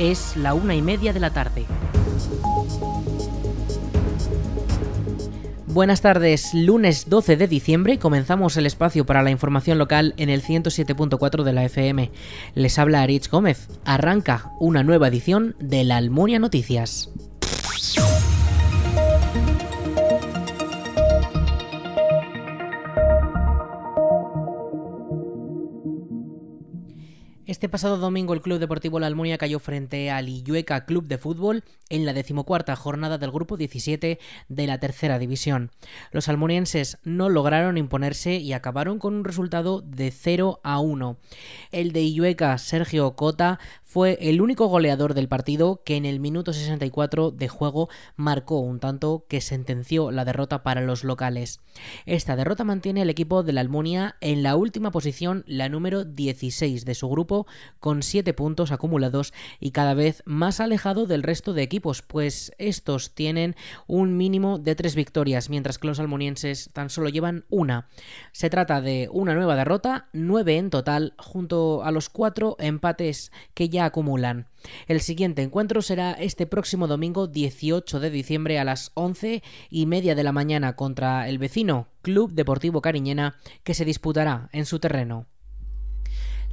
Es la una y media de la tarde. Buenas tardes, lunes 12 de diciembre comenzamos el espacio para la información local en el 107.4 de la FM. Les habla Arich Gómez. Arranca una nueva edición de la Almunia Noticias. Este pasado domingo el Club Deportivo La Almunia cayó frente al Illueca Club de Fútbol en la decimocuarta jornada del grupo 17 de la tercera división. Los almunienses no lograron imponerse y acabaron con un resultado de 0 a 1. El de Illueca, Sergio Cota, fue el único goleador del partido que en el minuto 64 de juego marcó un tanto que sentenció la derrota para los locales. Esta derrota mantiene al equipo de la Almunia en la última posición, la número 16 de su grupo, con 7 puntos acumulados y cada vez más alejado del resto de equipos, pues estos tienen un mínimo de 3 victorias, mientras que los almunienses tan solo llevan una. Se trata de una nueva derrota, 9 en total, junto a los 4 empates que ya acumulan. El siguiente encuentro será este próximo domingo 18 de diciembre a las 11 y media de la mañana contra el vecino Club Deportivo Cariñena que se disputará en su terreno.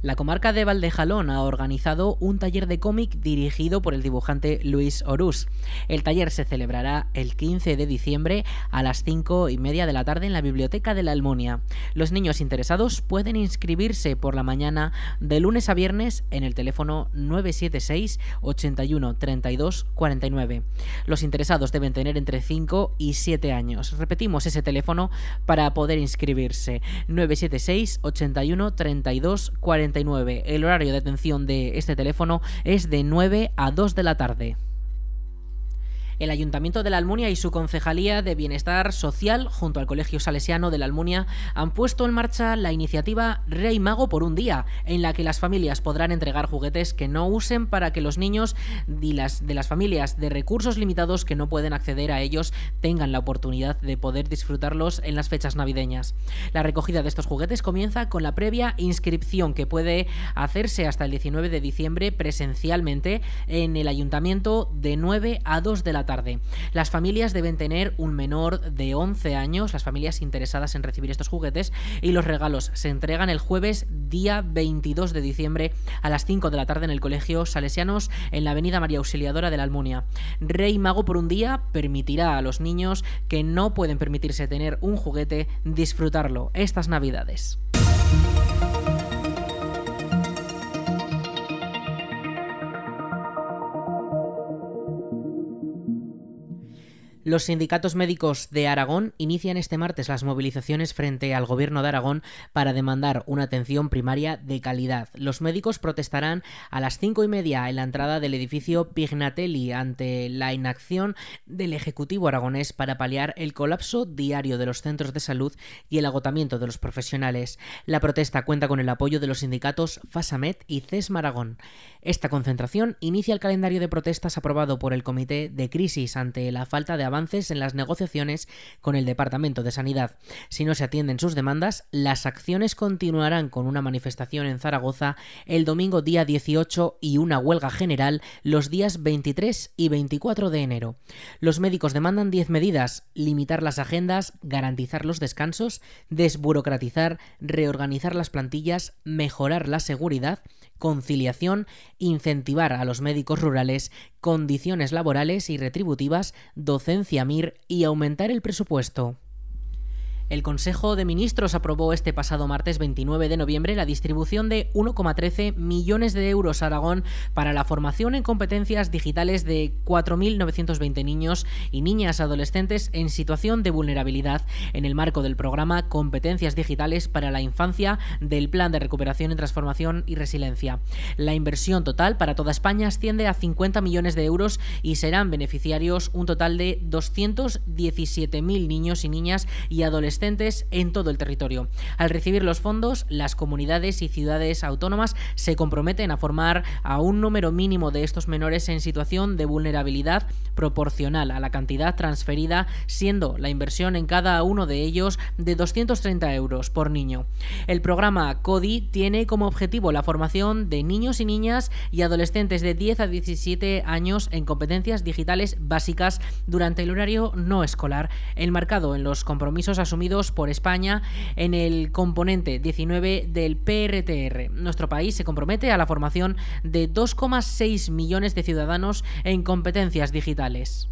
La comarca de Valdejalón ha organizado un taller de cómic dirigido por el dibujante Luis Orús. El taller se celebrará el 15 de diciembre a las 5 y media de la tarde en la Biblioteca de la Almunia. Los niños interesados pueden inscribirse por la mañana de lunes a viernes en el teléfono 976 81 32 49. Los interesados deben tener entre 5 y 7 años. Repetimos ese teléfono para poder inscribirse. 976 81 32 49. El horario de atención de este teléfono es de 9 a 2 de la tarde el Ayuntamiento de la Almunia y su Concejalía de Bienestar Social, junto al Colegio Salesiano de la Almunia, han puesto en marcha la iniciativa Rey Mago por un día, en la que las familias podrán entregar juguetes que no usen para que los niños de las, de las familias de recursos limitados que no pueden acceder a ellos tengan la oportunidad de poder disfrutarlos en las fechas navideñas. La recogida de estos juguetes comienza con la previa inscripción que puede hacerse hasta el 19 de diciembre presencialmente en el Ayuntamiento de 9 a 2 de la tarde. Las familias deben tener un menor de 11 años, las familias interesadas en recibir estos juguetes, y los regalos se entregan el jueves día 22 de diciembre a las 5 de la tarde en el Colegio Salesianos en la Avenida María Auxiliadora de la Almunia. Rey Mago por un día permitirá a los niños que no pueden permitirse tener un juguete disfrutarlo estas Navidades. Los sindicatos médicos de Aragón inician este martes las movilizaciones frente al Gobierno de Aragón para demandar una atención primaria de calidad. Los médicos protestarán a las cinco y media en la entrada del edificio Pignatelli ante la inacción del Ejecutivo aragonés para paliar el colapso diario de los centros de salud y el agotamiento de los profesionales. La protesta cuenta con el apoyo de los sindicatos FASAMET y CESMA Aragón. Esta concentración inicia el calendario de protestas aprobado por el Comité de Crisis ante la falta de avance en las negociaciones con el Departamento de Sanidad. Si no se atienden sus demandas, las acciones continuarán con una manifestación en Zaragoza el domingo día 18 y una huelga general los días 23 y 24 de enero. Los médicos demandan 10 medidas, limitar las agendas, garantizar los descansos, desburocratizar, reorganizar las plantillas, mejorar la seguridad, conciliación, incentivar a los médicos rurales, condiciones laborales y retributivas, docencia Y aumentar el presupuesto. El Consejo de Ministros aprobó este pasado martes 29 de noviembre la distribución de 1,13 millones de euros a Aragón para la formación en competencias digitales de 4.920 niños y niñas adolescentes en situación de vulnerabilidad en el marco del programa Competencias Digitales para la Infancia del Plan de Recuperación y Transformación y Resiliencia. La inversión total para toda España asciende a 50 millones de euros y serán beneficiarios un total de 217.000 niños y niñas y adolescentes adolescentes en todo el territorio. Al recibir los fondos, las comunidades y ciudades autónomas se comprometen a formar a un número mínimo de estos menores en situación de vulnerabilidad proporcional a la cantidad transferida, siendo la inversión en cada uno de ellos de 230 euros por niño. El programa CODI tiene como objetivo la formación de niños y niñas y adolescentes de 10 a 17 años en competencias digitales básicas durante el horario no escolar, enmarcado en los compromisos asumidos por España en el componente 19 del PRTR. Nuestro país se compromete a la formación de 2,6 millones de ciudadanos en competencias digitales.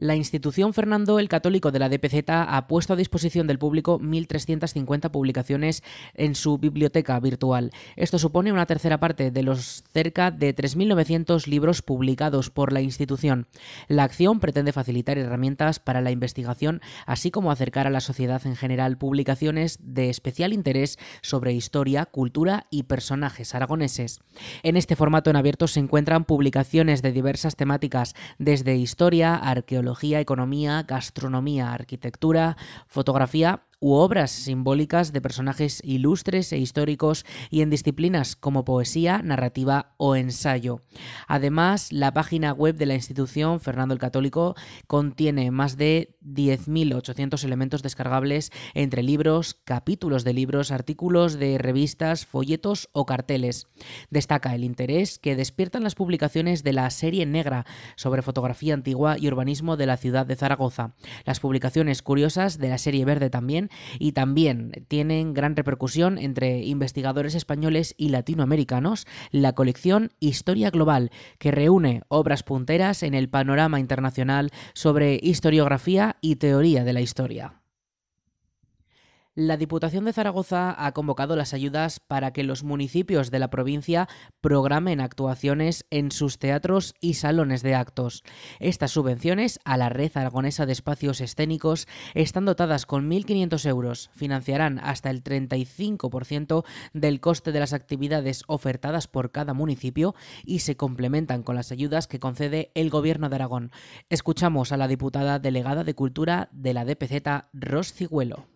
La institución Fernando el Católico de la DPZ ha puesto a disposición del público 1.350 publicaciones en su biblioteca virtual. Esto supone una tercera parte de los cerca de 3.900 libros publicados por la institución. La acción pretende facilitar herramientas para la investigación, así como acercar a la sociedad en general publicaciones de especial interés sobre historia, cultura y personajes aragoneses. En este formato en abierto se encuentran publicaciones de diversas temáticas, desde historia, arqueología, economía, gastronomía, arquitectura, fotografía u obras simbólicas de personajes ilustres e históricos y en disciplinas como poesía, narrativa o ensayo. Además, la página web de la institución Fernando el Católico contiene más de 10.800 elementos descargables entre libros, capítulos de libros, artículos de revistas, folletos o carteles. Destaca el interés que despiertan las publicaciones de la serie negra sobre fotografía antigua y urbanismo de la ciudad de Zaragoza, las publicaciones curiosas de la serie verde también y también tienen gran repercusión entre investigadores españoles y latinoamericanos la colección Historia Global, que reúne obras punteras en el panorama internacional sobre historiografía y teoría de la historia. La Diputación de Zaragoza ha convocado las ayudas para que los municipios de la provincia programen actuaciones en sus teatros y salones de actos. Estas subvenciones a la Red Aragonesa de Espacios Escénicos están dotadas con 1.500 euros. Financiarán hasta el 35% del coste de las actividades ofertadas por cada municipio y se complementan con las ayudas que concede el Gobierno de Aragón. Escuchamos a la diputada delegada de Cultura de la DPZ, Ros Cigüelo.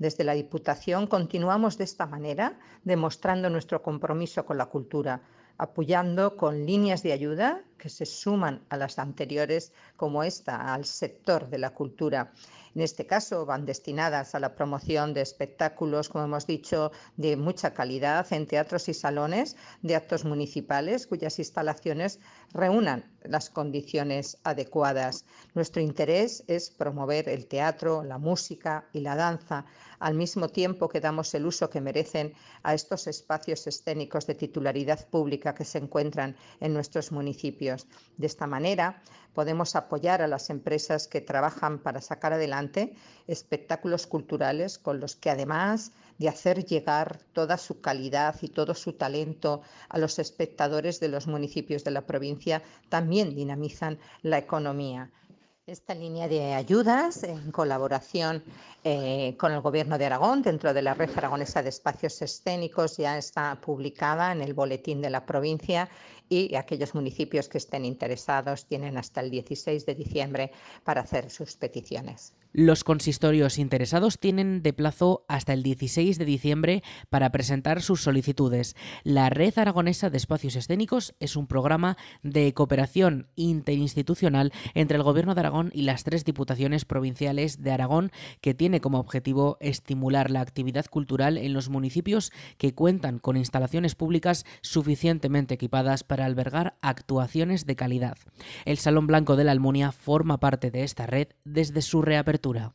Continuamos de esta manera, demostrando nuestro compromiso con la cultura, apoyando con líneas de ayuda que se suman a las anteriores, como esta, al sector de la cultura. En este caso, van destinadas a la promoción de espectáculos, como hemos dicho, de mucha calidad en teatros y salones de actos municipales cuyas instalaciones reúnan las condiciones adecuadas. Nuestro interés es promover el teatro, la música y la danza, al mismo tiempo que damos el uso que merecen a estos espacios escénicos de titularidad pública que se encuentran en nuestros municipios. De esta manera, podemos apoyar a las empresas que trabajan para sacar adelante espectáculos culturales con los que además de hacer llegar toda su calidad y todo su talento a los espectadores de los municipios de la provincia, también dinamizan la economía. Esta línea de ayudas, en colaboración eh, con el Gobierno de Aragón, dentro de la Red Aragonesa de Espacios Escénicos, ya está publicada en el Boletín de la provincia y aquellos municipios que estén interesados tienen hasta el 16 de diciembre para hacer sus peticiones. Los consistorios interesados tienen de plazo hasta el 16 de diciembre para presentar sus solicitudes. La Red Aragonesa de Espacios Escénicos es un programa de cooperación interinstitucional entre el Gobierno de Aragón y las tres diputaciones provinciales de Aragón que tiene como objetivo estimular la actividad cultural en los municipios que cuentan con instalaciones públicas suficientemente equipadas para albergar actuaciones de calidad. El Salón Blanco de la Almunia forma parte de esta red desde su reapertura.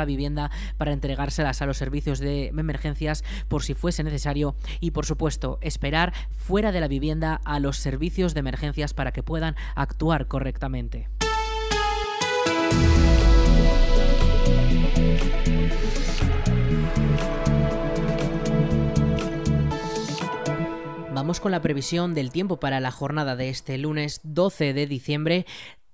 vivienda para entregárselas a los servicios de emergencias por si fuese necesario y por supuesto esperar fuera de la vivienda a los servicios de emergencias para que puedan actuar correctamente. Vamos con la previsión del tiempo para la jornada de este lunes 12 de diciembre.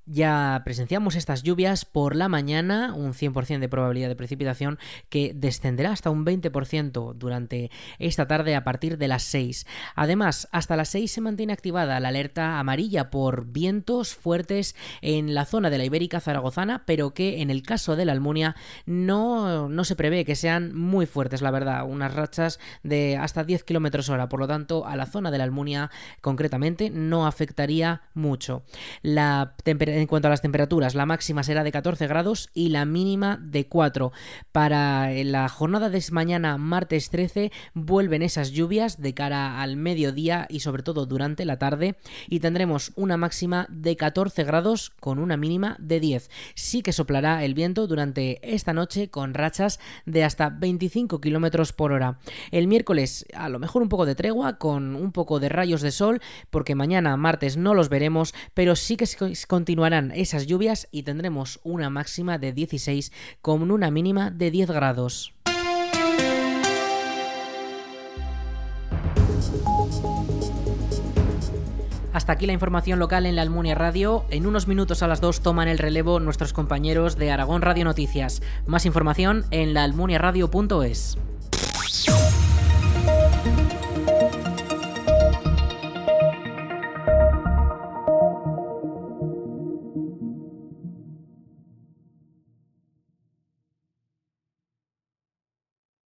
Ya presenciamos estas lluvias por la mañana, un 100% de probabilidad de precipitación que descenderá hasta un 20% durante esta tarde a partir de las 6. Además, hasta las 6 se mantiene activada la alerta amarilla por vientos fuertes en la zona de la Ibérica Zaragozana, pero que en el caso de la Almunia no, no se prevé que sean muy fuertes, la verdad, unas rachas de hasta 10 km hora. Por lo tanto, a la zona de la Almunia concretamente no afectaría mucho. La temperatura en cuanto a las temperaturas, la máxima será de 14 grados y la mínima de 4. Para eh, la jornada de mañana, martes 13, vuelven esas lluvias de cara al mediodía y sobre todo durante la tarde y tendremos una máxima de 14 grados con una mínima de 10. Sí que soplará el viento durante esta noche con rachas de hasta 25 kilómetros por hora. El miércoles, a lo mejor un poco de tregua con un poco de rayos de sol, porque mañana, martes, no los veremos, pero sí que continuará esas lluvias y tendremos una máxima de 16 con una mínima de 10 grados. Hasta aquí la información local en la Almunia Radio. En unos minutos a las 2 toman el relevo nuestros compañeros de Aragón Radio Noticias. Más información en laalmuniaradio.es.